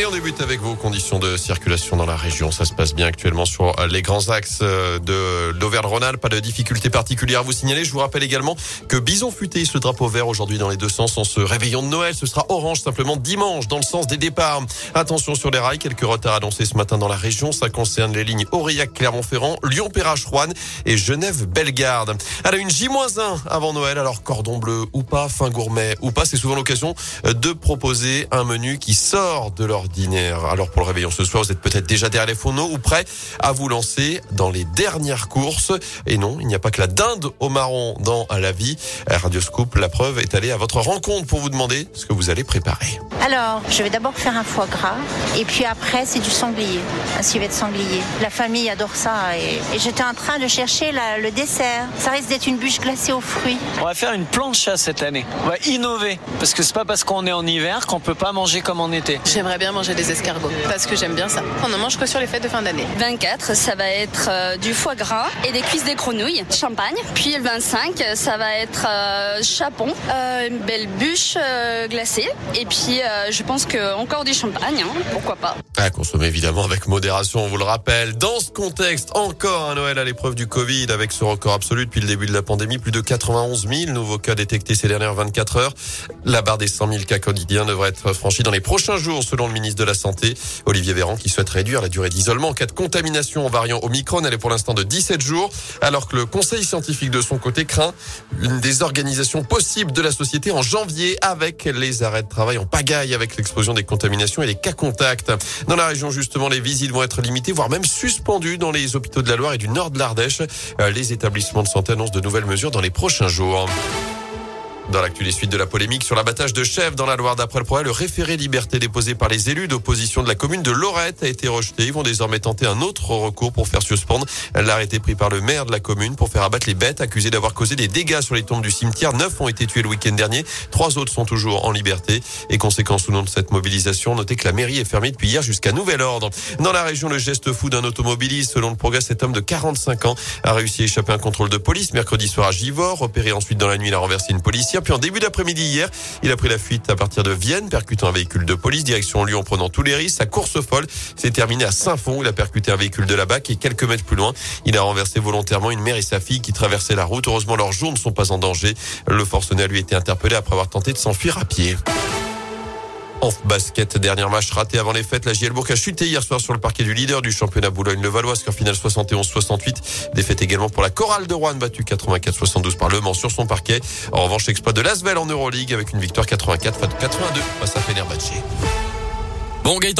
Et on débute avec vos conditions de circulation dans la région. Ça se passe bien actuellement sur les grands axes euh, de l'Auvergne-Rhône-Alpes. Pas de difficultés particulières à vous signaler. Je vous rappelle également que Bison Futé le drapeau vert aujourd'hui dans les deux sens en ce réveillon de Noël. Ce sera orange simplement dimanche dans le sens des départs. Attention sur les rails, quelques retards annoncés ce matin dans la région. Ça concerne les lignes Aurillac-Clermont-Ferrand, Lyon-Perrache-Rouen et Genève-Bellegarde. À la une J-1 avant Noël. Alors cordon bleu ou pas, fin gourmet ou pas, c'est souvent l'occasion de proposer un menu qui sort de leur alors pour le réveillon ce soir, vous êtes peut-être déjà derrière les fourneaux ou prêt à vous lancer dans les dernières courses. Et non, il n'y a pas que la dinde au marron dans la vie. Radio Scoop, la preuve est allée à votre rencontre pour vous demander ce que vous allez préparer. Alors, je vais d'abord faire un foie gras et puis après c'est du sanglier, un civet de sanglier. La famille adore ça et, j'étais en train de chercher le dessert. Ça risque d'être une bûche glacée aux fruits. On va faire une plancha cette année. On va innover parce que c'est pas parce qu'on est en hiver qu'on peut pas manger comme en été. J'aimerais bien manger des escargots parce que j'aime bien ça. On ne mange que sur les fêtes de fin d'année. 24, ça va être euh, du foie gras et des cuisses des grenouilles, champagne. Puis le 25, ça va être euh, chapon, euh, une belle bûche glacée et puis je pense que encore du champagne, hein, pourquoi pas. À consommer évidemment avec modération, on vous le rappelle. Dans ce contexte, encore un Noël à l'épreuve du Covid avec ce record absolu depuis le début de la pandémie, plus de 91 000 nouveaux cas détectés ces dernières 24 heures. La barre des 100 000 cas quotidiens devrait être franchie dans les prochains jours selon le ministre de la Santé, Olivier Véran, qui souhaite réduire la durée d'isolement en cas de contamination en variant Omicron. Elle est pour l'instant de 17 jours, alors que le Conseil scientifique de son côté craint une désorganisation possible de la société en janvier avec les arrêts de travail en pagaille avec l'explosion des contaminations et les cas contacts. Dans la région, justement, les visites vont être limitées, voire même suspendues dans les hôpitaux de la Loire et du nord de l'Ardèche. Euh, les établissements de santé annoncent de nouvelles mesures dans les prochains jours. Dans l'actu, les suites de la polémique sur l'abattage de chefs dans la Loire d'après le progrès, le référé liberté déposé par les élus d'opposition de la commune de Lorette a été rejeté. Ils vont désormais tenter un autre recours pour faire suspendre l'arrêté pris par le maire de la commune pour faire abattre les bêtes accusées d'avoir causé des dégâts sur les tombes du cimetière. Neuf ont été tués le week-end dernier. Trois autres sont toujours en liberté. Et conséquence ou non de cette mobilisation, notez que la mairie est fermée depuis hier jusqu'à nouvel ordre. Dans la région, le geste fou d'un automobiliste, selon le progrès, cet homme de 45 ans a réussi à échapper à un contrôle de police mercredi soir à Givor. Repéré ensuite dans la nuit, il a renversé une policière. Puis en début d'après-midi hier, il a pris la fuite à partir de Vienne, percutant un véhicule de police, direction Lyon, prenant tous les risques. Sa course folle s'est terminée à Saint-Fond. Il a percuté un véhicule de la BAC et quelques mètres plus loin, il a renversé volontairement une mère et sa fille qui traversaient la route. Heureusement, leurs jours ne sont pas en danger. Le forcené a lui été interpellé après avoir tenté de s'enfuir à pied. En basket, dernière match ratée avant les fêtes. La JL a chuté hier soir sur le parquet du leader du championnat Boulogne-le-Valois. Score final 71-68. Défaite également pour la Chorale de Rouen, battue 84-72 par Le Mans sur son parquet. En revanche, exploit de Lasvel en Euroleague avec une victoire 84 82 face à Fenerbahçe. Bon, Gaëtan